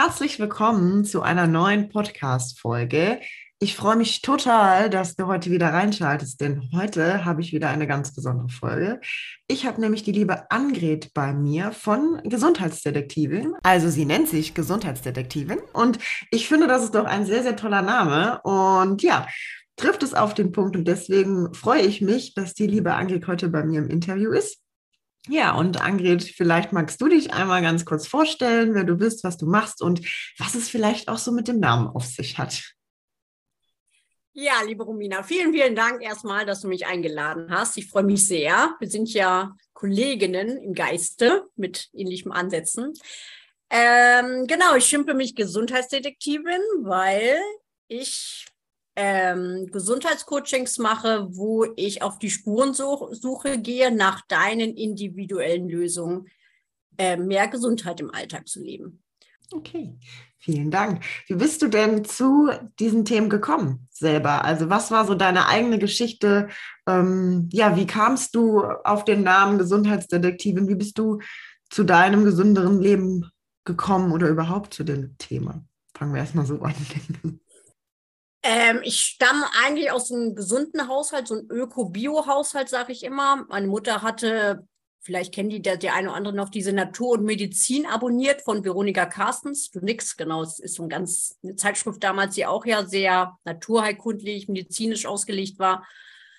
Herzlich willkommen zu einer neuen Podcast-Folge. Ich freue mich total, dass du heute wieder reinschaltest, denn heute habe ich wieder eine ganz besondere Folge. Ich habe nämlich die liebe Angret bei mir von Gesundheitsdetektivin. Also sie nennt sich Gesundheitsdetektivin und ich finde, das ist doch ein sehr, sehr toller Name. Und ja, trifft es auf den Punkt und deswegen freue ich mich, dass die liebe Angret heute bei mir im Interview ist. Ja, und Angrid, vielleicht magst du dich einmal ganz kurz vorstellen, wer du bist, was du machst und was es vielleicht auch so mit dem Namen auf sich hat. Ja, liebe Romina, vielen, vielen Dank erstmal, dass du mich eingeladen hast. Ich freue mich sehr. Wir sind ja Kolleginnen im Geiste mit ähnlichen Ansätzen. Ähm, genau, ich schimpfe mich Gesundheitsdetektivin, weil ich ähm, Gesundheitscoachings mache, wo ich auf die Spurensuche gehe nach deinen individuellen Lösungen, äh, mehr Gesundheit im Alltag zu leben. Okay, vielen Dank. Wie bist du denn zu diesen Themen gekommen selber? Also was war so deine eigene Geschichte? Ähm, ja, wie kamst du auf den Namen Gesundheitsdetektivin? Wie bist du zu deinem gesünderen Leben gekommen oder überhaupt zu dem Thema? Fangen wir erstmal so an. Ähm, ich stamme eigentlich aus einem gesunden Haushalt, so ein Öko-Bio-Haushalt, sage ich immer. Meine Mutter hatte, vielleicht kennen die der eine oder andere noch, diese Natur und Medizin abonniert von Veronika Carstens. Du nix, genau. Es ist so ein ganz, eine Zeitschrift damals, die auch ja sehr naturheilkundlich, medizinisch ausgelegt war.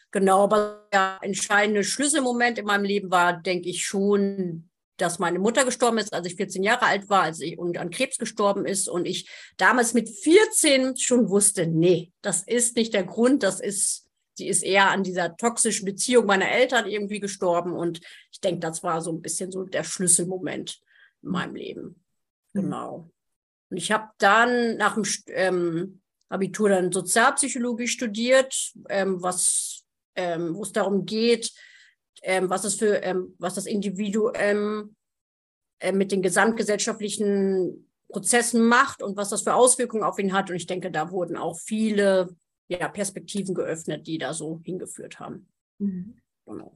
Genau, aber der entscheidende Schlüsselmoment in meinem Leben war, denke ich, schon dass meine Mutter gestorben ist, als ich 14 Jahre alt war, als ich und an Krebs gestorben ist und ich damals mit 14 schon wusste, nee, das ist nicht der Grund, das ist sie ist eher an dieser toxischen Beziehung meiner Eltern irgendwie gestorben und ich denke, das war so ein bisschen so der Schlüsselmoment in meinem Leben. Mhm. Genau. Und ich habe dann nach dem ähm, Abitur dann Sozialpsychologie studiert, ähm, was ähm, wo es darum geht, ähm, was es für, ähm, was das Individuum äh, mit den gesamtgesellschaftlichen Prozessen macht und was das für Auswirkungen auf ihn hat. Und ich denke, da wurden auch viele ja, Perspektiven geöffnet, die da so hingeführt haben. Mhm. Genau.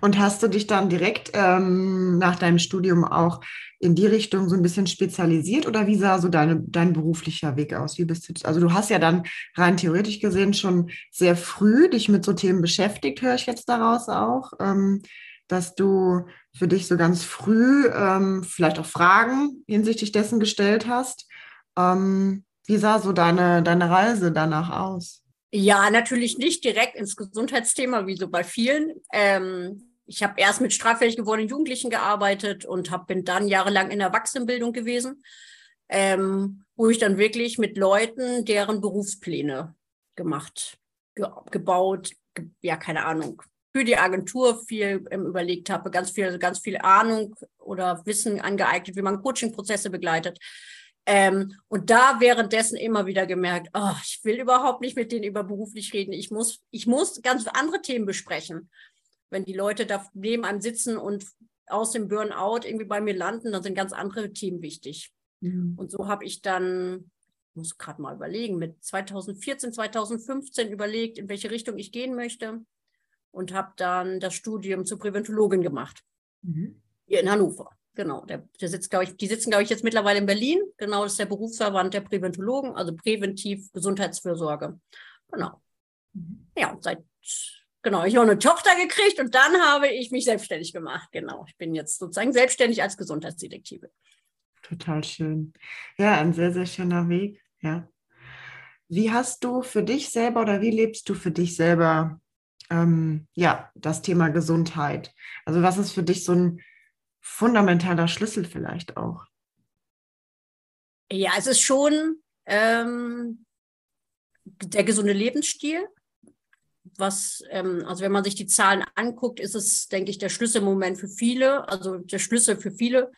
Und hast du dich dann direkt ähm, nach deinem Studium auch in die Richtung so ein bisschen spezialisiert oder wie sah so deine, dein beruflicher Weg aus? Wie bist du, also du hast ja dann rein theoretisch gesehen schon sehr früh dich mit so Themen beschäftigt, höre ich jetzt daraus auch, ähm, dass du für dich so ganz früh ähm, vielleicht auch Fragen hinsichtlich dessen gestellt hast. Ähm, wie sah so deine, deine Reise danach aus? Ja, natürlich nicht direkt ins Gesundheitsthema, wie so bei vielen. Ähm, ich habe erst mit straffällig gewordenen Jugendlichen gearbeitet und hab, bin dann jahrelang in der Erwachsenenbildung gewesen, ähm, wo ich dann wirklich mit Leuten deren Berufspläne gemacht, ge gebaut, ge ja, keine Ahnung, für die Agentur viel ähm, überlegt habe, ganz viel, ganz viel Ahnung oder Wissen angeeignet, wie man Coaching-Prozesse begleitet. Ähm, und da währenddessen immer wieder gemerkt, oh, ich will überhaupt nicht mit denen über beruflich reden. Ich muss, ich muss ganz andere Themen besprechen. Wenn die Leute da neben einem sitzen und aus dem Burnout irgendwie bei mir landen, dann sind ganz andere Themen wichtig. Mhm. Und so habe ich dann, muss gerade mal überlegen, mit 2014, 2015 überlegt, in welche Richtung ich gehen möchte und habe dann das Studium zur Präventologin gemacht. Mhm. Hier in Hannover. Genau, der, der sitzt, glaube ich, die sitzen, glaube ich, jetzt mittlerweile in Berlin. Genau, das ist der Berufsverband der Präventologen, also präventiv Gesundheitsfürsorge. Genau. Mhm. Ja, seit, genau, ich habe eine Tochter gekriegt und dann habe ich mich selbstständig gemacht. Genau, ich bin jetzt sozusagen selbstständig als Gesundheitsdetektive. Total schön. Ja, ein sehr, sehr schöner Weg. Ja. Wie hast du für dich selber oder wie lebst du für dich selber ähm, ja, das Thema Gesundheit? Also was ist für dich so ein fundamentaler Schlüssel vielleicht auch? Ja, es ist schon ähm, der gesunde Lebensstil. Was, ähm, also wenn man sich die Zahlen anguckt, ist es, denke ich, der Schlüsselmoment für viele, also der Schlüssel für viele.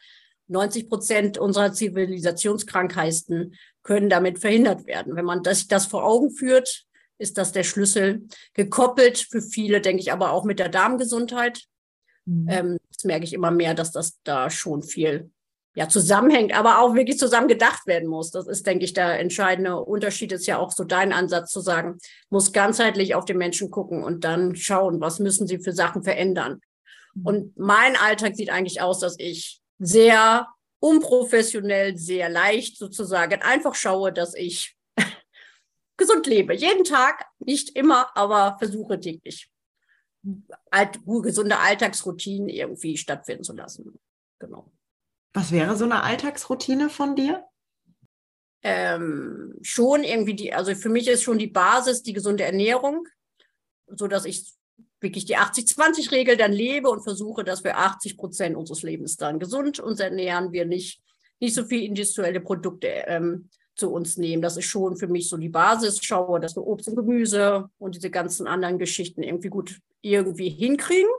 90 Prozent unserer Zivilisationskrankheiten können damit verhindert werden. Wenn man das, das vor Augen führt, ist das der Schlüssel. Gekoppelt für viele, denke ich, aber auch mit der Darmgesundheit. Mhm. Ähm, das merke ich immer mehr, dass das da schon viel ja, zusammenhängt, aber auch wirklich zusammen gedacht werden muss. Das ist, denke ich, der entscheidende Unterschied ist ja auch so dein Ansatz zu sagen, muss ganzheitlich auf den Menschen gucken und dann schauen, was müssen sie für Sachen verändern. Mhm. Und mein Alltag sieht eigentlich aus, dass ich sehr unprofessionell, sehr leicht sozusagen einfach schaue, dass ich gesund lebe. Jeden Tag, nicht immer, aber versuche täglich alt, gesunde Alltagsroutinen irgendwie stattfinden zu lassen. Genau. Was wäre so eine Alltagsroutine von dir? Ähm, schon irgendwie die, also für mich ist schon die Basis die gesunde Ernährung, so dass ich wirklich die 80-20-Regel dann lebe und versuche, dass wir 80 Prozent unseres Lebens dann gesund uns ernähren, wir nicht, nicht so viel industrielle Produkte ähm, zu uns nehmen. Das ist schon für mich so die Basis. Schaue, dass wir Obst und Gemüse und diese ganzen anderen Geschichten irgendwie gut irgendwie hinkriegen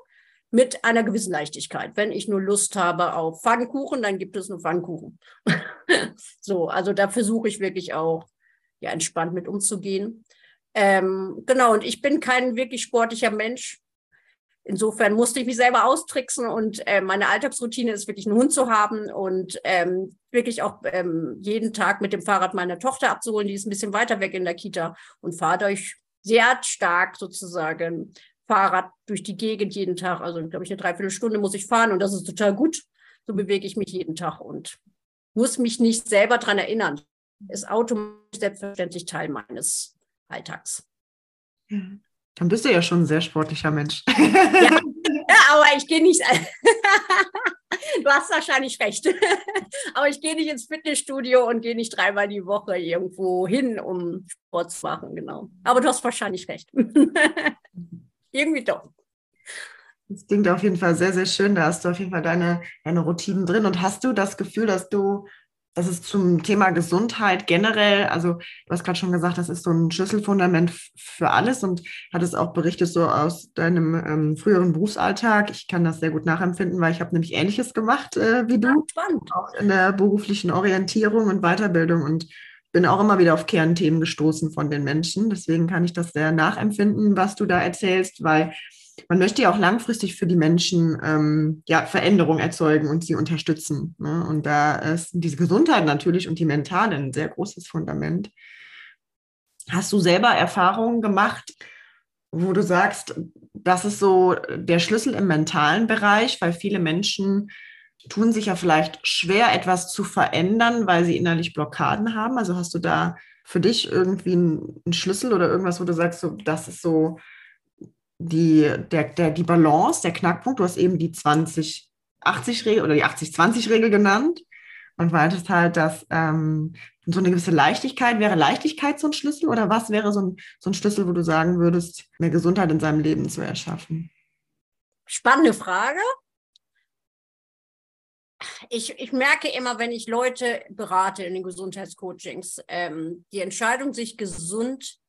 mit einer gewissen Leichtigkeit. Wenn ich nur Lust habe auf Pfannkuchen, dann gibt es nur Pfannkuchen. so, also da versuche ich wirklich auch ja, entspannt mit umzugehen. Ähm, genau, und ich bin kein wirklich sportlicher Mensch. Insofern musste ich mich selber austricksen und äh, meine Alltagsroutine ist wirklich einen Hund zu haben und ähm, wirklich auch ähm, jeden Tag mit dem Fahrrad meine Tochter abzuholen. Die ist ein bisschen weiter weg in der Kita und fahre durch sehr stark sozusagen Fahrrad durch die Gegend jeden Tag. Also, glaube ich, eine Dreiviertelstunde muss ich fahren und das ist total gut. So bewege ich mich jeden Tag und muss mich nicht selber daran erinnern. Ist automatisch selbstverständlich Teil meines Alltags. Mhm. Dann bist du ja schon ein sehr sportlicher Mensch. Ja, ja aber ich gehe nicht. du hast wahrscheinlich recht. aber ich gehe nicht ins Fitnessstudio und gehe nicht dreimal die Woche irgendwo hin, um Sport zu machen, genau. Aber du hast wahrscheinlich recht. Irgendwie doch. Das klingt auf jeden Fall sehr, sehr schön. Da hast du auf jeden Fall deine, deine Routinen drin. Und hast du das Gefühl, dass du das ist zum Thema Gesundheit generell, also du hast gerade schon gesagt, das ist so ein Schlüsselfundament für alles und hattest auch berichtet so aus deinem ähm, früheren Berufsalltag. Ich kann das sehr gut nachempfinden, weil ich habe nämlich Ähnliches gemacht äh, wie du, spannend. auch in der beruflichen Orientierung und Weiterbildung und bin auch immer wieder auf Kernthemen gestoßen von den Menschen. Deswegen kann ich das sehr nachempfinden, was du da erzählst, weil man möchte ja auch langfristig für die Menschen ähm, ja, Veränderung erzeugen und sie unterstützen. Ne? Und da ist diese Gesundheit natürlich und die mentale ein sehr großes Fundament. Hast du selber Erfahrungen gemacht, wo du sagst, das ist so der Schlüssel im mentalen Bereich, weil viele Menschen tun sich ja vielleicht schwer, etwas zu verändern, weil sie innerlich Blockaden haben. Also hast du da für dich irgendwie einen Schlüssel oder irgendwas, wo du sagst, so, das ist so die, der, der, die Balance, der Knackpunkt, du hast eben die 20-80-Regel oder die 80-20-Regel genannt und meintest halt, dass ähm, so eine gewisse Leichtigkeit, wäre Leichtigkeit so ein Schlüssel oder was wäre so ein, so ein Schlüssel, wo du sagen würdest, mehr Gesundheit in seinem Leben zu erschaffen? Spannende Frage. Ich, ich merke immer, wenn ich Leute berate in den Gesundheitscoachings, ähm, die Entscheidung, sich gesund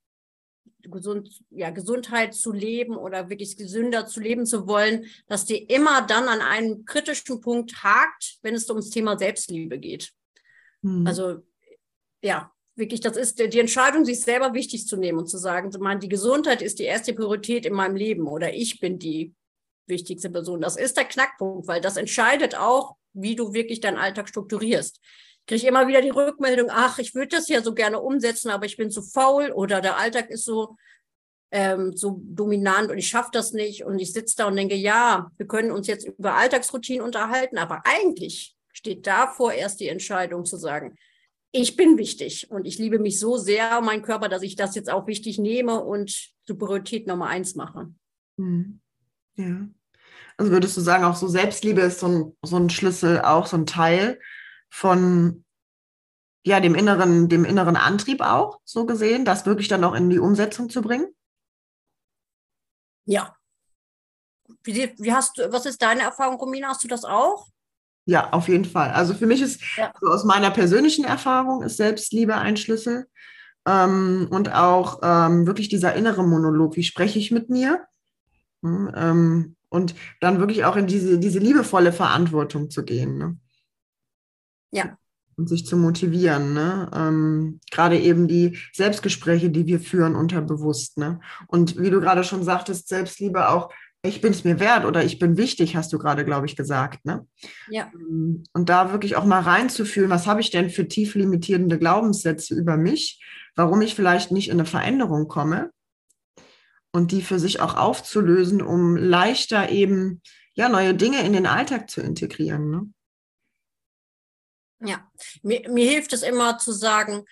gesund, ja, Gesundheit zu leben oder wirklich gesünder zu leben zu wollen, dass die immer dann an einem kritischen Punkt hakt, wenn es ums Thema Selbstliebe geht. Mhm. Also ja, wirklich, das ist die Entscheidung, sich selber wichtig zu nehmen und zu sagen, die Gesundheit ist die erste Priorität in meinem Leben oder ich bin die wichtigste Person. Das ist der Knackpunkt, weil das entscheidet auch, wie du wirklich deinen Alltag strukturierst. Kriege ich immer wieder die Rückmeldung, ach, ich würde das ja so gerne umsetzen, aber ich bin zu faul oder der Alltag ist so, ähm, so dominant und ich schaffe das nicht. Und ich sitze da und denke, ja, wir können uns jetzt über Alltagsroutinen unterhalten, aber eigentlich steht davor erst die Entscheidung zu sagen, ich bin wichtig und ich liebe mich so sehr, mein Körper, dass ich das jetzt auch wichtig nehme und zur Priorität Nummer eins mache. Mhm. Ja. Also würdest du sagen, auch so Selbstliebe ist so ein, so ein Schlüssel, auch so ein Teil von ja, dem inneren, dem inneren Antrieb auch, so gesehen, das wirklich dann auch in die Umsetzung zu bringen? Ja. Wie, wie hast du, was ist deine Erfahrung, Romina? Hast du das auch? Ja, auf jeden Fall. Also für mich ist ja. so aus meiner persönlichen Erfahrung ist Selbstliebe ein Schlüssel. Ähm, und auch ähm, wirklich dieser innere Monolog, wie spreche ich mit mir? Hm, ähm, und dann wirklich auch in diese, diese liebevolle Verantwortung zu gehen. Ne? Ja. Und sich zu motivieren. Ne? Ähm, gerade eben die Selbstgespräche, die wir führen, unterbewusst. Ne? Und wie du gerade schon sagtest, Selbstliebe auch ich bin es mir wert oder ich bin wichtig, hast du gerade, glaube ich, gesagt. Ne? Ja. Ähm, und da wirklich auch mal reinzufühlen, was habe ich denn für tief limitierende Glaubenssätze über mich, warum ich vielleicht nicht in eine Veränderung komme und die für sich auch aufzulösen, um leichter eben ja neue Dinge in den Alltag zu integrieren. Ne? Ja, mir, mir hilft es immer zu sagen,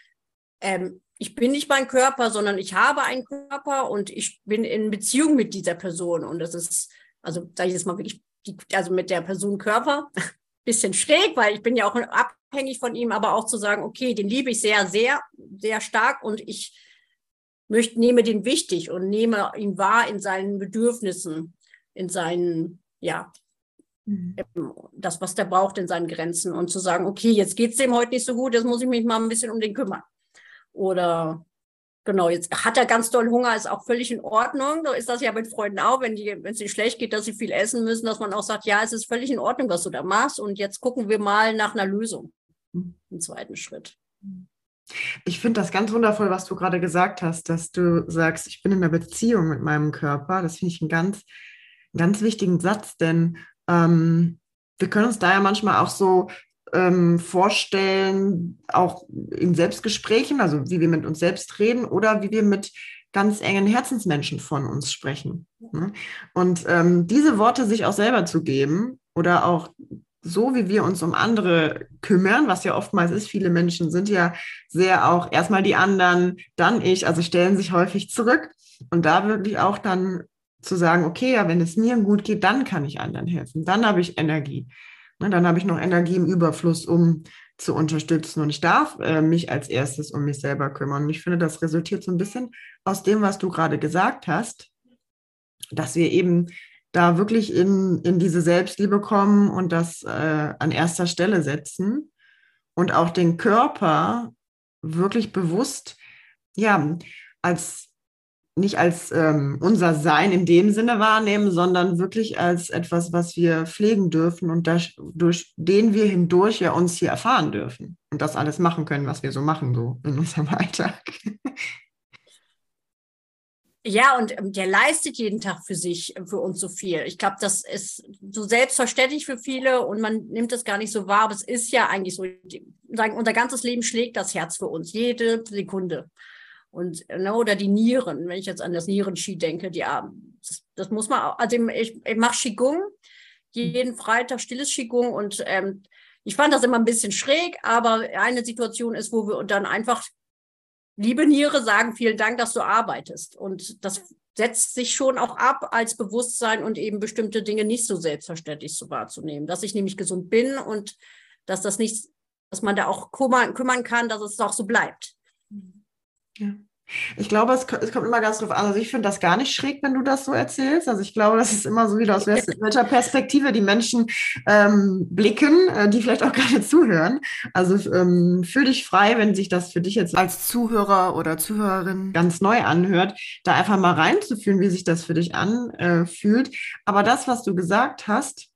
ähm, ich bin nicht mein Körper, sondern ich habe einen Körper und ich bin in Beziehung mit dieser Person. Und das ist, also sage ich jetzt mal wirklich, also mit der Person Körper, bisschen schräg, weil ich bin ja auch abhängig von ihm, aber auch zu sagen, okay, den liebe ich sehr, sehr, sehr stark und ich möchte, nehme den wichtig und nehme ihn wahr in seinen Bedürfnissen, in seinen, ja, mhm. das, was der braucht in seinen Grenzen und zu sagen, okay, jetzt geht es dem heute nicht so gut, jetzt muss ich mich mal ein bisschen um den kümmern. Oder genau, jetzt hat er ganz doll Hunger, ist auch völlig in Ordnung. So ist das ja mit Freunden auch, wenn die, wenn es ihnen schlecht geht, dass sie viel essen müssen, dass man auch sagt, ja, es ist völlig in Ordnung, was du da machst. Und jetzt gucken wir mal nach einer Lösung. Hm. Im zweiten Schritt. Ich finde das ganz wundervoll, was du gerade gesagt hast, dass du sagst, ich bin in einer Beziehung mit meinem Körper. Das finde ich einen ganz, ganz wichtigen Satz, denn ähm, wir können uns da ja manchmal auch so ähm, vorstellen, auch in Selbstgesprächen, also wie wir mit uns selbst reden oder wie wir mit ganz engen Herzensmenschen von uns sprechen. Ne? Und ähm, diese Worte sich auch selber zu geben oder auch so, wie wir uns um andere kümmern, was ja oftmals ist, viele Menschen sind ja sehr auch erstmal die anderen, dann ich, also stellen sich häufig zurück und da wirklich auch dann zu sagen, okay, ja, wenn es mir gut geht, dann kann ich anderen helfen, dann habe ich Energie. Ne, dann habe ich noch Energie im Überfluss, um zu unterstützen. Und ich darf äh, mich als erstes um mich selber kümmern. Und ich finde, das resultiert so ein bisschen aus dem, was du gerade gesagt hast, dass wir eben da wirklich in, in diese Selbstliebe kommen und das äh, an erster Stelle setzen und auch den Körper wirklich bewusst, ja, als nicht als ähm, unser Sein in dem Sinne wahrnehmen, sondern wirklich als etwas, was wir pflegen dürfen und das, durch den wir hindurch ja uns hier erfahren dürfen und das alles machen können, was wir so machen, so in unserem Alltag. Ja, und ähm, der leistet jeden Tag für sich, für uns so viel. Ich glaube, das ist so selbstverständlich für viele und man nimmt das gar nicht so wahr, aber es ist ja eigentlich so, unser ganzes Leben schlägt das Herz für uns, jede Sekunde. Und, ne, oder die Nieren, wenn ich jetzt an das Nierenski denke, die, das, das muss man, auch, also ich, ich mache Qigong, jeden Freitag stilles Qigong und ähm, ich fand das immer ein bisschen schräg, aber eine Situation ist, wo wir dann einfach, liebe Niere, sagen, vielen Dank, dass du arbeitest. Und das setzt sich schon auch ab als Bewusstsein und eben bestimmte Dinge nicht so selbstverständlich so wahrzunehmen. Dass ich nämlich gesund bin und dass das nicht, dass man da auch kümmern, kümmern kann, dass es auch so bleibt. Ja. Ich glaube, es, es, kommt immer ganz drauf an. Also ich finde das gar nicht schräg, wenn du das so erzählst. Also ich glaube, das ist immer so wieder aus welcher Perspektive die Menschen ähm, blicken, äh, die vielleicht auch gerade zuhören. Also ähm, fühl dich frei, wenn sich das für dich jetzt als Zuhörer oder Zuhörerin ganz neu anhört, da einfach mal reinzufühlen, wie sich das für dich anfühlt. Aber das, was du gesagt hast,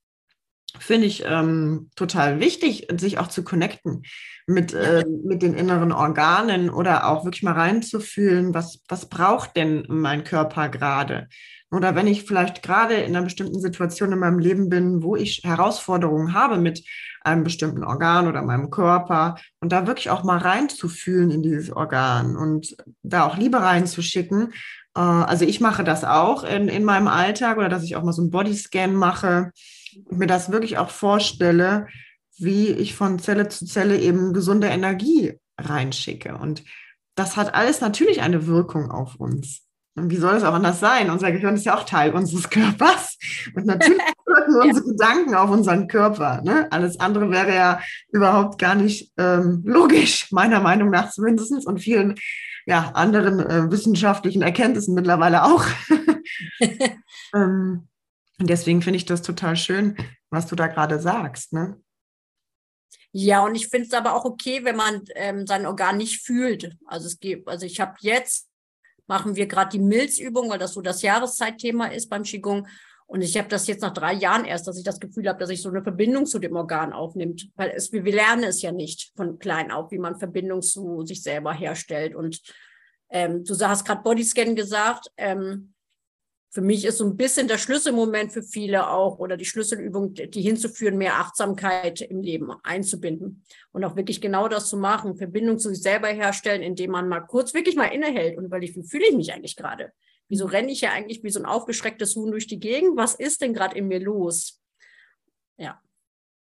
finde ich ähm, total wichtig, sich auch zu connecten mit, äh, mit den inneren Organen oder auch wirklich mal reinzufühlen, was, was braucht denn mein Körper gerade? Oder wenn ich vielleicht gerade in einer bestimmten Situation in meinem Leben bin, wo ich Herausforderungen habe mit einem bestimmten Organ oder meinem Körper und da wirklich auch mal reinzufühlen in dieses Organ und da auch Liebe reinzuschicken. Äh, also ich mache das auch in, in meinem Alltag oder dass ich auch mal so einen Bodyscan mache mir das wirklich auch vorstelle, wie ich von Zelle zu Zelle eben gesunde Energie reinschicke. Und das hat alles natürlich eine Wirkung auf uns. Und wie soll es auch anders sein? Unser Gehirn ist ja auch Teil unseres Körpers. Und natürlich wirken ja. unsere Gedanken auf unseren Körper. Ne? Alles andere wäre ja überhaupt gar nicht ähm, logisch, meiner Meinung nach zumindest. Und vielen ja, anderen äh, wissenschaftlichen Erkenntnissen mittlerweile auch. ähm, und deswegen finde ich das total schön, was du da gerade sagst. Ne? Ja, und ich finde es aber auch okay, wenn man ähm, sein Organ nicht fühlt. Also es gibt, also ich habe jetzt, machen wir gerade die Milzübung, weil das so das Jahreszeitthema ist beim Qigong. Und ich habe das jetzt nach drei Jahren erst, dass ich das Gefühl habe, dass ich so eine Verbindung zu dem Organ aufnimmt. Weil es, wir, lernen es ja nicht von klein auf, wie man Verbindung zu sich selber herstellt. Und ähm, du hast gerade Bodyscan gesagt. Ähm, für mich ist so ein bisschen der Schlüsselmoment für viele auch oder die Schlüsselübung, die hinzuführen, mehr Achtsamkeit im Leben einzubinden und auch wirklich genau das zu machen, Verbindung zu sich selber herstellen, indem man mal kurz wirklich mal innehält und überlegt, wie fühle ich mich eigentlich gerade? Wieso renne ich ja eigentlich wie so ein aufgeschrecktes Huhn durch die Gegend? Was ist denn gerade in mir los? Ja.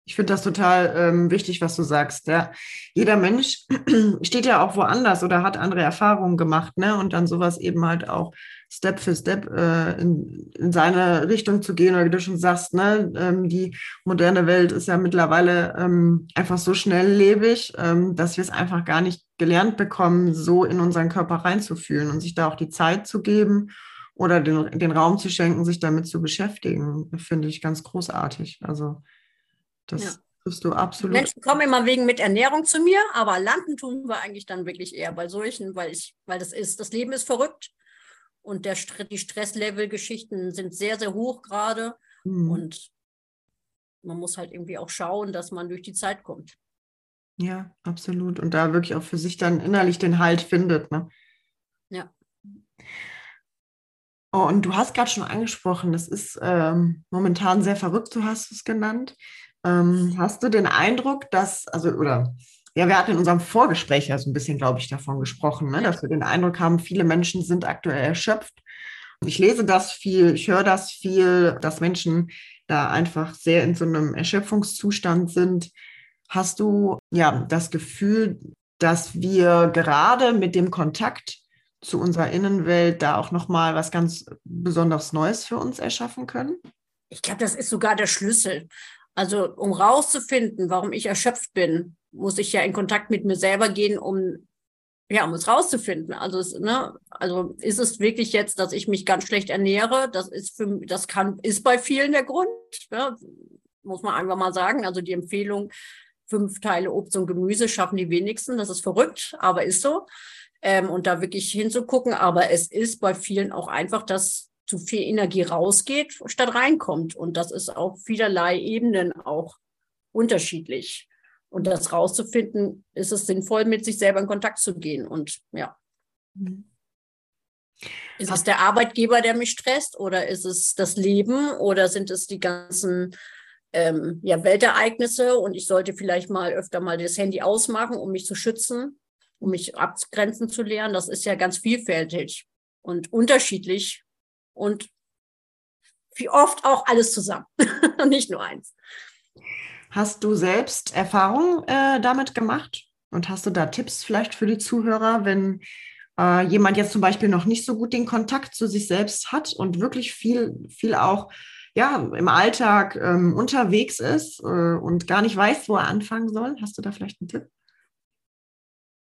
Ich finde das total ähm, wichtig, was du sagst. Ja. Jeder Mensch steht ja auch woanders oder hat andere Erfahrungen gemacht, ne? Und dann sowas eben halt auch Step für Step äh, in, in seine Richtung zu gehen, oder wie du schon sagst, ne? Ähm, die moderne Welt ist ja mittlerweile ähm, einfach so schnelllebig, ähm, dass wir es einfach gar nicht gelernt bekommen, so in unseren Körper reinzufühlen und sich da auch die Zeit zu geben oder den, den Raum zu schenken, sich damit zu beschäftigen, finde ich ganz großartig. Also das ja. triffst du absolut. Menschen kommen immer wegen mit Ernährung zu mir, aber landen tun wir eigentlich dann wirklich eher bei solchen, weil ich, weil das ist, das Leben ist verrückt und der, die Stresslevel-Geschichten sind sehr, sehr hoch gerade. Mhm. Und man muss halt irgendwie auch schauen, dass man durch die Zeit kommt. Ja, absolut. Und da wirklich auch für sich dann innerlich den Halt findet. Ne? Ja. Oh, und du hast gerade schon angesprochen, das ist ähm, momentan sehr verrückt, du hast es genannt. Ähm, hast du den Eindruck, dass, also, oder, ja, wir hatten in unserem Vorgespräch ja so ein bisschen, glaube ich, davon gesprochen, ne, dass wir den Eindruck haben, viele Menschen sind aktuell erschöpft. Ich lese das viel, ich höre das viel, dass Menschen da einfach sehr in so einem Erschöpfungszustand sind. Hast du ja das Gefühl, dass wir gerade mit dem Kontakt zu unserer Innenwelt da auch noch mal was ganz besonders Neues für uns erschaffen können? Ich glaube, das ist sogar der Schlüssel. Also um rauszufinden, warum ich erschöpft bin, muss ich ja in Kontakt mit mir selber gehen, um ja, um es rauszufinden. Also, es, ne, also ist es wirklich jetzt, dass ich mich ganz schlecht ernähre? Das ist für das kann ist bei vielen der Grund, ne? muss man einfach mal sagen. Also die Empfehlung fünf Teile Obst und Gemüse schaffen die wenigsten. Das ist verrückt, aber ist so. Ähm, und da wirklich hinzugucken. Aber es ist bei vielen auch einfach, dass zu viel Energie rausgeht, statt reinkommt. Und das ist auf vielerlei Ebenen auch unterschiedlich. Und das rauszufinden, ist es sinnvoll, mit sich selber in Kontakt zu gehen. Und ja. Mhm. Ist es der Arbeitgeber, der mich stresst, oder ist es das Leben, oder sind es die ganzen ähm, ja, Weltereignisse? Und ich sollte vielleicht mal öfter mal das Handy ausmachen, um mich zu schützen, um mich abgrenzen zu lernen. Das ist ja ganz vielfältig und unterschiedlich und wie oft auch alles zusammen, nicht nur eins. Hast du selbst Erfahrung äh, damit gemacht? Und hast du da Tipps vielleicht für die Zuhörer, wenn äh, jemand jetzt zum Beispiel noch nicht so gut den Kontakt zu sich selbst hat und wirklich viel, viel auch ja, im Alltag ähm, unterwegs ist äh, und gar nicht weiß, wo er anfangen soll? Hast du da vielleicht einen Tipp?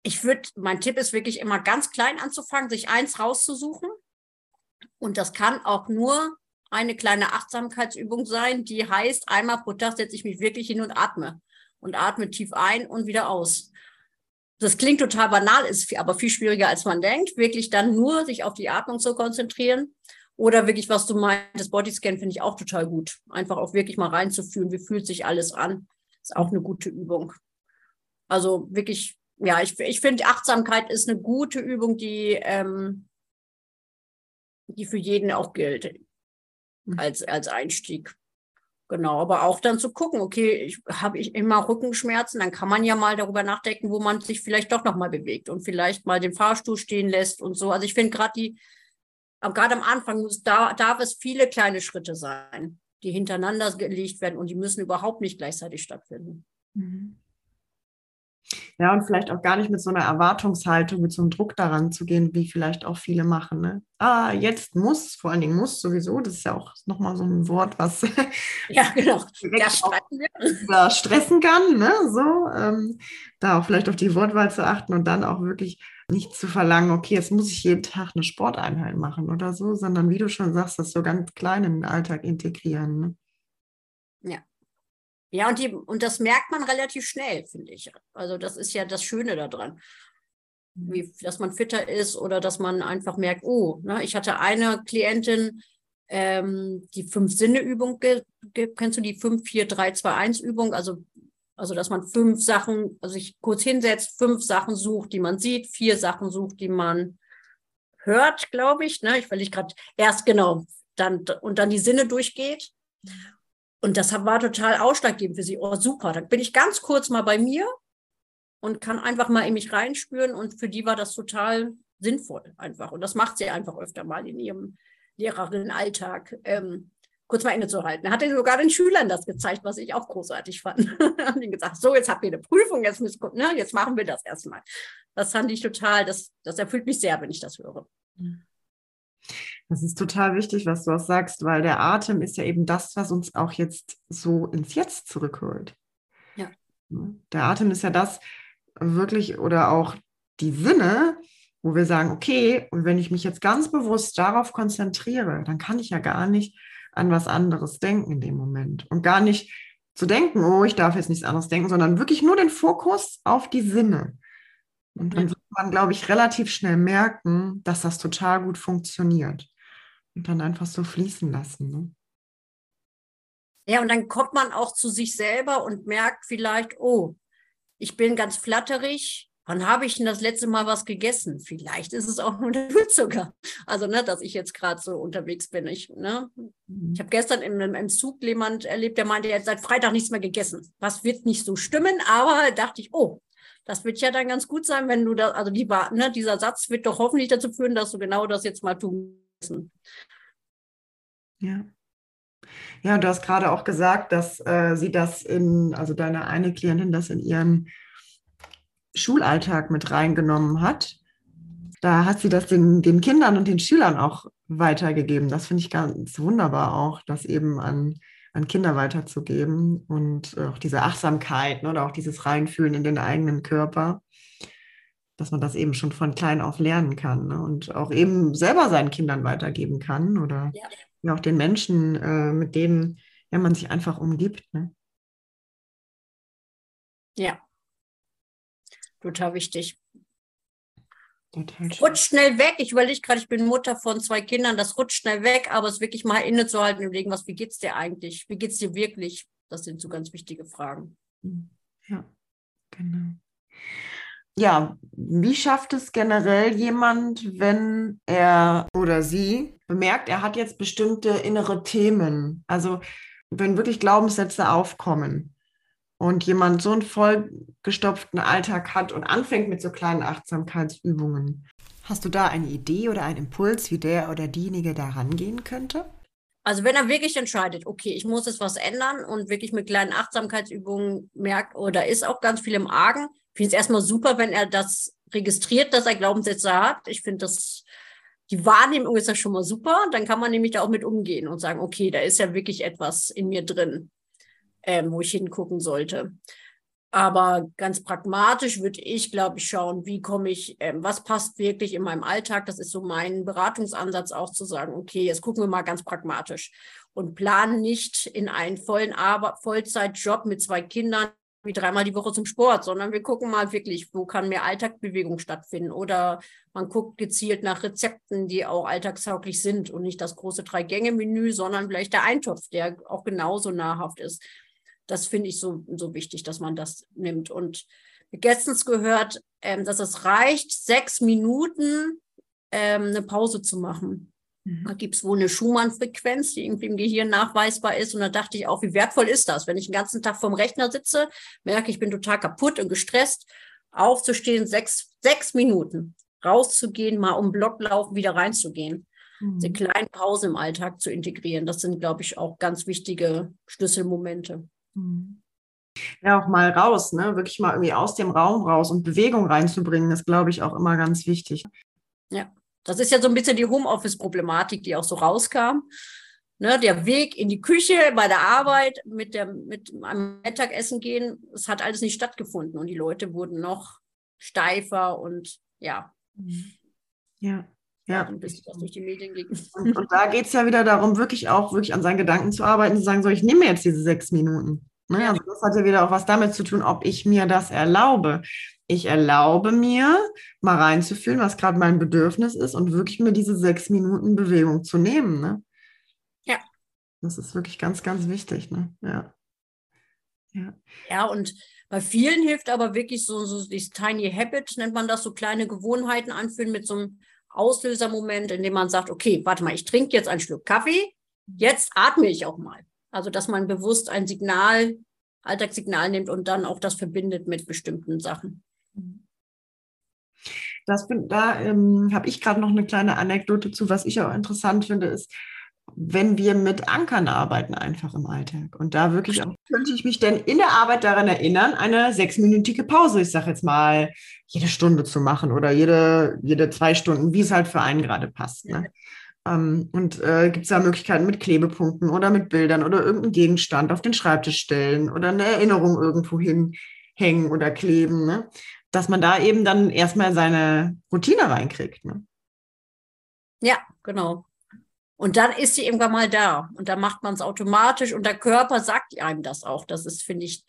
Ich würde, mein Tipp ist wirklich immer ganz klein anzufangen, sich eins rauszusuchen und das kann auch nur eine kleine Achtsamkeitsübung sein, die heißt, einmal pro Tag setze ich mich wirklich hin und atme und atme tief ein und wieder aus. Das klingt total banal, ist aber viel schwieriger, als man denkt, wirklich dann nur sich auf die Atmung zu konzentrieren Oder wirklich, was du meintest, Bodyscan finde ich auch total gut. Einfach auch wirklich mal reinzufühlen, wie fühlt sich alles an. Ist auch eine gute Übung. Also wirklich, ja, ich, ich finde, Achtsamkeit ist eine gute Übung, die, ähm, die für jeden auch gilt mhm. als, als Einstieg. Genau, aber auch dann zu gucken, okay, ich, habe ich immer Rückenschmerzen, dann kann man ja mal darüber nachdenken, wo man sich vielleicht doch nochmal bewegt und vielleicht mal den Fahrstuhl stehen lässt und so. Also ich finde gerade die, gerade am Anfang muss, da, darf es viele kleine Schritte sein, die hintereinander gelegt werden und die müssen überhaupt nicht gleichzeitig stattfinden. Mhm. Ja, und vielleicht auch gar nicht mit so einer Erwartungshaltung, mit so einem Druck daran zu gehen, wie vielleicht auch viele machen. Ne? Ah, jetzt muss, vor allen Dingen muss sowieso, das ist ja auch nochmal so ein Wort, was ja, genau. da stressen, stressen kann. Ne? So, ähm, da auch vielleicht auf die Wortwahl zu achten und dann auch wirklich nicht zu verlangen, okay, jetzt muss ich jeden Tag eine Sporteinheit machen oder so, sondern wie du schon sagst, das so ganz klein in den Alltag integrieren. Ne? Ja. Ja, und, die, und das merkt man relativ schnell, finde ich. Also das ist ja das Schöne daran. Wie, dass man fitter ist oder dass man einfach merkt, oh, ne, ich hatte eine Klientin, ähm, die Fünf-Sinne-Übung, kennst du die 5-4-3-2-1-Übung? Also, also, dass man fünf Sachen, also sich kurz hinsetzt, fünf Sachen sucht, die man sieht, vier Sachen sucht, die man hört, glaube ich. Ne? Ich weil ich gerade erst genau, dann und dann die Sinne durchgeht. Und das war total ausschlaggebend für sie. Oh, super. Dann bin ich ganz kurz mal bei mir und kann einfach mal in mich reinspüren. Und für die war das total sinnvoll einfach. Und das macht sie einfach öfter mal in ihrem Lehrerinnenalltag. Ähm, kurz mal innezuhalten. Hat er sogar den Schülern das gezeigt, was ich auch großartig fand. Haben ihnen gesagt, so, jetzt habt ihr eine Prüfung, jetzt, müsst, ne, jetzt machen wir das erstmal. Das fand ich total, das, das erfüllt mich sehr, wenn ich das höre. Mhm. Das ist total wichtig, was du auch sagst, weil der Atem ist ja eben das, was uns auch jetzt so ins Jetzt zurückholt. Ja. Der Atem ist ja das wirklich oder auch die Sinne, wo wir sagen, okay, und wenn ich mich jetzt ganz bewusst darauf konzentriere, dann kann ich ja gar nicht an was anderes denken in dem Moment und gar nicht zu denken, oh, ich darf jetzt nichts anderes denken, sondern wirklich nur den Fokus auf die Sinne. Und dann ja. wird man, glaube ich, relativ schnell merken, dass das total gut funktioniert und dann einfach so fließen lassen. Ne? Ja, und dann kommt man auch zu sich selber und merkt vielleicht, oh, ich bin ganz flatterig. Wann habe ich denn das letzte Mal was gegessen? Vielleicht ist es auch nur der Blutzucker. Also, ne, dass ich jetzt gerade so unterwegs bin. Ich, ne, mhm. ich habe gestern in einem Zug jemand erlebt, der meinte, er hat seit Freitag nichts mehr gegessen. Was wird nicht so stimmen, aber dachte ich, oh, das wird ja dann ganz gut sein, wenn du da, also die, ne, dieser Satz wird doch hoffentlich dazu führen, dass du genau das jetzt mal tun müssen. Ja. Ja, du hast gerade auch gesagt, dass äh, sie das in, also deine eine Klientin das in ihren Schulalltag mit reingenommen hat. Da hat sie das den, den Kindern und den Schülern auch weitergegeben. Das finde ich ganz wunderbar auch, das eben an, an Kinder weiterzugeben und auch diese Achtsamkeit ne, oder auch dieses Reinfühlen in den eigenen Körper dass man das eben schon von klein auf lernen kann ne? und auch eben selber seinen Kindern weitergeben kann oder ja. auch den Menschen, äh, mit denen ja, man sich einfach umgibt. Ne? Ja, total wichtig. Total rutscht schnell weg. Ich überlege gerade, ich bin Mutter von zwei Kindern, das rutscht schnell weg, aber es wirklich mal innezuhalten und überlegen, was, wie geht es dir eigentlich? Wie geht es dir wirklich? Das sind so ganz wichtige Fragen. Ja, genau ja, wie schafft es generell jemand, wenn er oder sie bemerkt, er hat jetzt bestimmte innere Themen? Also wenn wirklich Glaubenssätze aufkommen und jemand so einen vollgestopften Alltag hat und anfängt mit so kleinen Achtsamkeitsübungen. Hast du da eine Idee oder einen Impuls, wie der oder diejenige da rangehen könnte? Also wenn er wirklich entscheidet, okay, ich muss jetzt was ändern und wirklich mit kleinen Achtsamkeitsübungen merkt, oder ist auch ganz viel im Argen, finde es erstmal super, wenn er das registriert, dass er Glaubenssätze hat. Ich finde das, die Wahrnehmung ist ja schon mal super. Dann kann man nämlich da auch mit umgehen und sagen, okay, da ist ja wirklich etwas in mir drin, ähm, wo ich hingucken sollte. Aber ganz pragmatisch würde ich, glaube ich, schauen, wie komme ich, ähm, was passt wirklich in meinem Alltag. Das ist so mein Beratungsansatz auch zu sagen, okay, jetzt gucken wir mal ganz pragmatisch und planen nicht in einen vollen Arbeit, Vollzeitjob mit zwei Kindern wie dreimal die Woche zum Sport, sondern wir gucken mal wirklich, wo kann mehr Alltagsbewegung stattfinden. Oder man guckt gezielt nach Rezepten, die auch alltagstauglich sind und nicht das große Drei-Gänge-Menü, sondern vielleicht der Eintopf, der auch genauso nahrhaft ist. Das finde ich so, so wichtig, dass man das nimmt. Und gestern gehört, ähm, dass es reicht, sechs Minuten ähm, eine Pause zu machen. Mhm. Da gibt es wohl eine Schumann-Frequenz, die irgendwie im Gehirn nachweisbar ist. Und da dachte ich auch, wie wertvoll ist das, wenn ich den ganzen Tag vorm Rechner sitze, merke, ich bin total kaputt und gestresst, aufzustehen, sechs, sechs Minuten, rauszugehen, mal um Block laufen, wieder reinzugehen. Mhm. Diese kleinen Pause im Alltag zu integrieren, das sind, glaube ich, auch ganz wichtige Schlüsselmomente. Mhm. Ja, auch mal raus, ne? Wirklich mal irgendwie aus dem Raum raus und Bewegung reinzubringen, ist, glaube ich, auch immer ganz wichtig. Ja. Das ist ja so ein bisschen die Homeoffice-Problematik, die auch so rauskam. Ne, der Weg in die Küche bei der Arbeit mit, der, mit einem Mittagessen gehen, es hat alles nicht stattgefunden und die Leute wurden noch steifer und ja. Ja. Ja. Ein bisschen was durch die Medien ging. Und, und da geht es ja wieder darum, wirklich auch wirklich an seinen Gedanken zu arbeiten, zu sagen, so, ich nehme jetzt diese sechs Minuten. Ne? Also das hat ja wieder auch was damit zu tun, ob ich mir das erlaube ich erlaube mir, mal reinzufühlen, was gerade mein Bedürfnis ist und wirklich mir diese sechs Minuten Bewegung zu nehmen. Ne? Ja. Das ist wirklich ganz, ganz wichtig. Ne? Ja. Ja. ja, und bei vielen hilft aber wirklich so, so dieses Tiny Habit, nennt man das, so kleine Gewohnheiten anfühlen mit so einem Auslösermoment, in dem man sagt, okay, warte mal, ich trinke jetzt einen Schluck Kaffee, jetzt atme ich auch mal. Also, dass man bewusst ein Signal, Alltagssignal nimmt und dann auch das verbindet mit bestimmten Sachen. Das bin, da ähm, habe ich gerade noch eine kleine Anekdote zu, was ich auch interessant finde, ist, wenn wir mit Ankern arbeiten, einfach im Alltag. Und da wirklich auch, könnte ich mich denn in der Arbeit daran erinnern, eine sechsminütige Pause, ich sage jetzt mal, jede Stunde zu machen oder jede, jede zwei Stunden, wie es halt für einen gerade passt. Ne? Ähm, und äh, gibt es da Möglichkeiten mit Klebepunkten oder mit Bildern oder irgendeinen Gegenstand auf den Schreibtisch stellen oder eine Erinnerung irgendwo hinhängen oder kleben. Ne? dass man da eben dann erstmal seine Routine reinkriegt. Ne? Ja, genau. Und dann ist sie irgendwann mal da und dann macht man es automatisch und der Körper sagt einem das auch. Das ist, finde ich,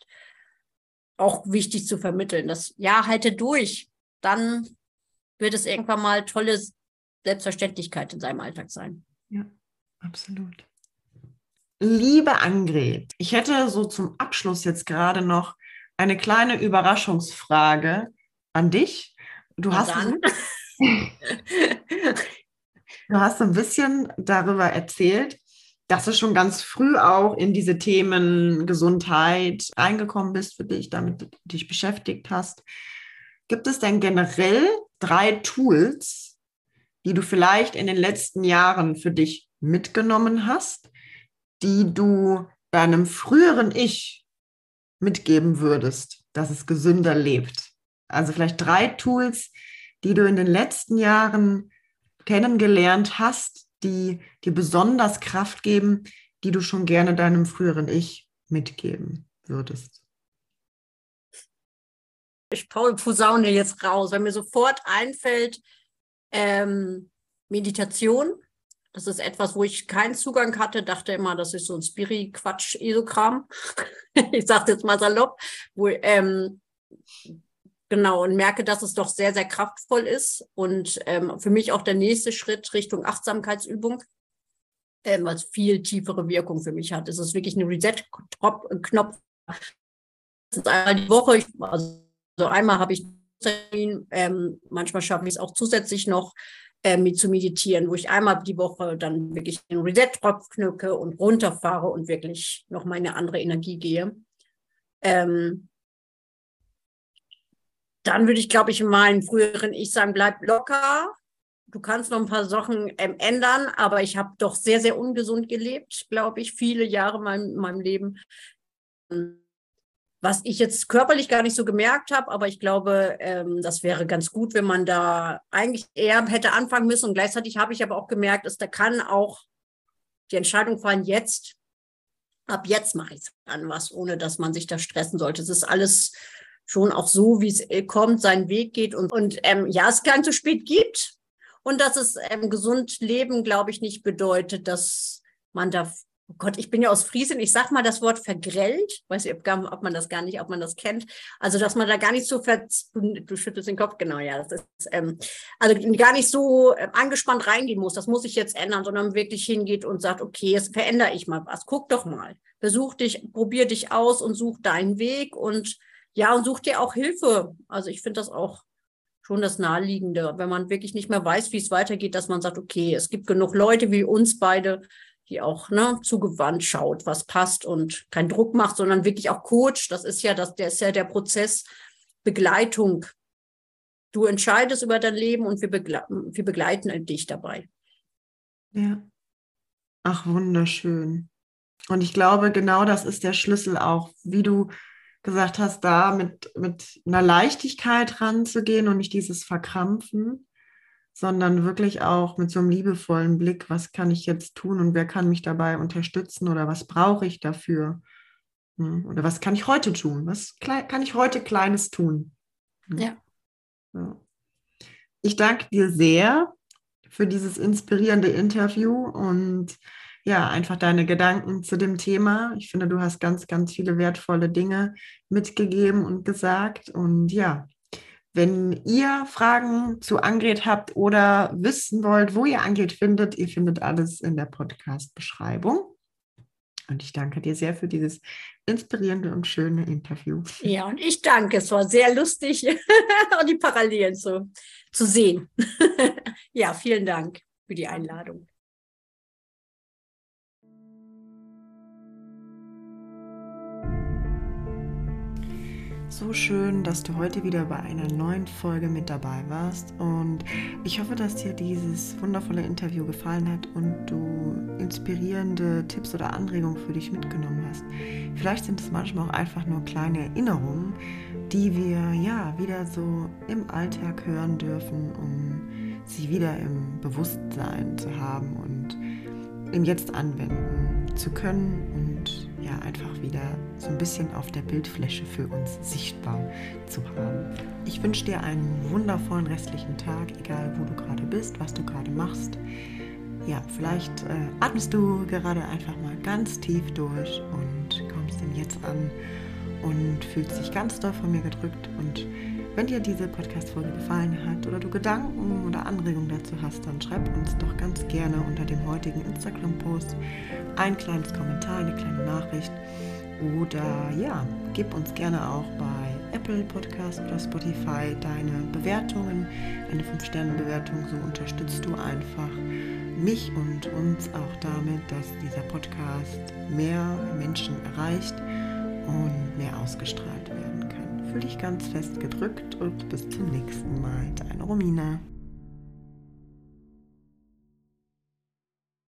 auch wichtig zu vermitteln. Das ja, halte durch. Dann wird es irgendwann mal tolle Selbstverständlichkeit in seinem Alltag sein. Ja, absolut. Liebe Angret, ich hätte so zum Abschluss jetzt gerade noch eine kleine Überraschungsfrage, an dich. Du hast, du hast ein bisschen darüber erzählt, dass du schon ganz früh auch in diese Themen Gesundheit eingekommen bist, für dich damit dich beschäftigt hast. Gibt es denn generell drei Tools, die du vielleicht in den letzten Jahren für dich mitgenommen hast, die du deinem früheren Ich mitgeben würdest, dass es gesünder lebt? Also vielleicht drei Tools, die du in den letzten Jahren kennengelernt hast, die dir besonders Kraft geben, die du schon gerne deinem früheren Ich mitgeben würdest. Ich posaune jetzt raus, weil mir sofort einfällt, ähm, Meditation. Das ist etwas, wo ich keinen Zugang hatte, dachte immer, das ist so ein Spiri-Quatsch-Esokram. ich sage jetzt mal salopp, wo ähm, Genau, und merke, dass es doch sehr, sehr kraftvoll ist und ähm, für mich auch der nächste Schritt Richtung Achtsamkeitsübung, ähm, was viel tiefere Wirkung für mich hat. Es ist wirklich ein Reset-Knopf. Das ist einmal die Woche, ich, also einmal habe ich ähm, manchmal schaffe ich es auch zusätzlich noch ähm, zu meditieren, wo ich einmal die Woche dann wirklich den Reset-Knopf knücke und runterfahre und wirklich noch meine andere Energie gehe. Ähm, dann würde ich, glaube ich, in meinem früheren Ich sagen, bleib locker. Du kannst noch ein paar Sachen ähm, ändern, aber ich habe doch sehr, sehr ungesund gelebt, glaube ich, viele Jahre in meinem, meinem Leben. Was ich jetzt körperlich gar nicht so gemerkt habe, aber ich glaube, ähm, das wäre ganz gut, wenn man da eigentlich eher hätte anfangen müssen. Und gleichzeitig habe ich aber auch gemerkt, dass da kann auch die Entscheidung fallen, jetzt, ab jetzt mache ich an was, ohne dass man sich da stressen sollte. Es ist alles schon auch so, wie es äh, kommt, seinen Weg geht und, und ähm, ja, es kein zu spät gibt. Und dass es ähm, gesund leben, glaube ich, nicht bedeutet, dass man da oh Gott, ich bin ja aus Friesen, ich sag mal das Wort vergrellt, weiß nicht, ob, man das gar nicht, ob man das kennt. Also, dass man da gar nicht so, ver du, du schüttelst den Kopf, genau, ja, das ist, ähm, also gar nicht so äh, angespannt reingehen muss, das muss ich jetzt ändern, sondern wirklich hingeht und sagt, okay, jetzt verändere ich mal was, guck doch mal, versuch dich, probier dich aus und such deinen Weg und ja, und such dir auch Hilfe. Also, ich finde das auch schon das Naheliegende, wenn man wirklich nicht mehr weiß, wie es weitergeht, dass man sagt, okay, es gibt genug Leute wie uns beide, die auch ne, zugewandt schaut, was passt und keinen Druck macht, sondern wirklich auch Coach. Das ist ja das, der ist ja der Prozess Begleitung. Du entscheidest über dein Leben und wir, begle wir begleiten dich dabei. Ja. Ach, wunderschön. Und ich glaube, genau das ist der Schlüssel auch, wie du gesagt hast, da mit, mit einer Leichtigkeit ranzugehen und nicht dieses Verkrampfen sondern wirklich auch mit so einem liebevollen Blick, was kann ich jetzt tun und wer kann mich dabei unterstützen oder was brauche ich dafür? Hm, oder was kann ich heute tun? Was kann ich heute Kleines tun? Hm. Ja. ja. Ich danke dir sehr für dieses inspirierende Interview und ja, einfach deine Gedanken zu dem Thema. Ich finde, du hast ganz, ganz viele wertvolle Dinge mitgegeben und gesagt. Und ja, wenn ihr Fragen zu Angret habt oder wissen wollt, wo ihr Angret findet, ihr findet alles in der Podcast-Beschreibung. Und ich danke dir sehr für dieses inspirierende und schöne Interview. Ja, und ich danke. Es war sehr lustig, die Parallelen zu, zu sehen. ja, vielen Dank für die Einladung. So schön, dass du heute wieder bei einer neuen Folge mit dabei warst und ich hoffe, dass dir dieses wundervolle Interview gefallen hat und du inspirierende Tipps oder Anregungen für dich mitgenommen hast. Vielleicht sind es manchmal auch einfach nur kleine Erinnerungen, die wir ja wieder so im Alltag hören dürfen, um sie wieder im Bewusstsein zu haben und im Jetzt anwenden zu können und ja einfach wieder so ein bisschen auf der Bildfläche für uns sichtbar zu haben. Ich wünsche dir einen wundervollen restlichen Tag, egal wo du gerade bist, was du gerade machst. Ja, vielleicht äh, atmest du gerade einfach mal ganz tief durch und kommst denn jetzt an und fühlst dich ganz doll von mir gedrückt und wenn dir diese Podcast-Folge gefallen hat oder du Gedanken oder Anregungen dazu hast, dann schreib uns doch ganz gerne unter dem heutigen Instagram-Post ein kleines Kommentar, eine kleine Nachricht. Oder ja, gib uns gerne auch bei Apple Podcast oder Spotify deine Bewertungen, eine 5-Sterne-Bewertung. So unterstützt du einfach mich und uns auch damit, dass dieser Podcast mehr Menschen erreicht und mehr ausgestrahlt. Fühl dich ganz fest gedrückt und bis zum nächsten Mal. Deine Romina.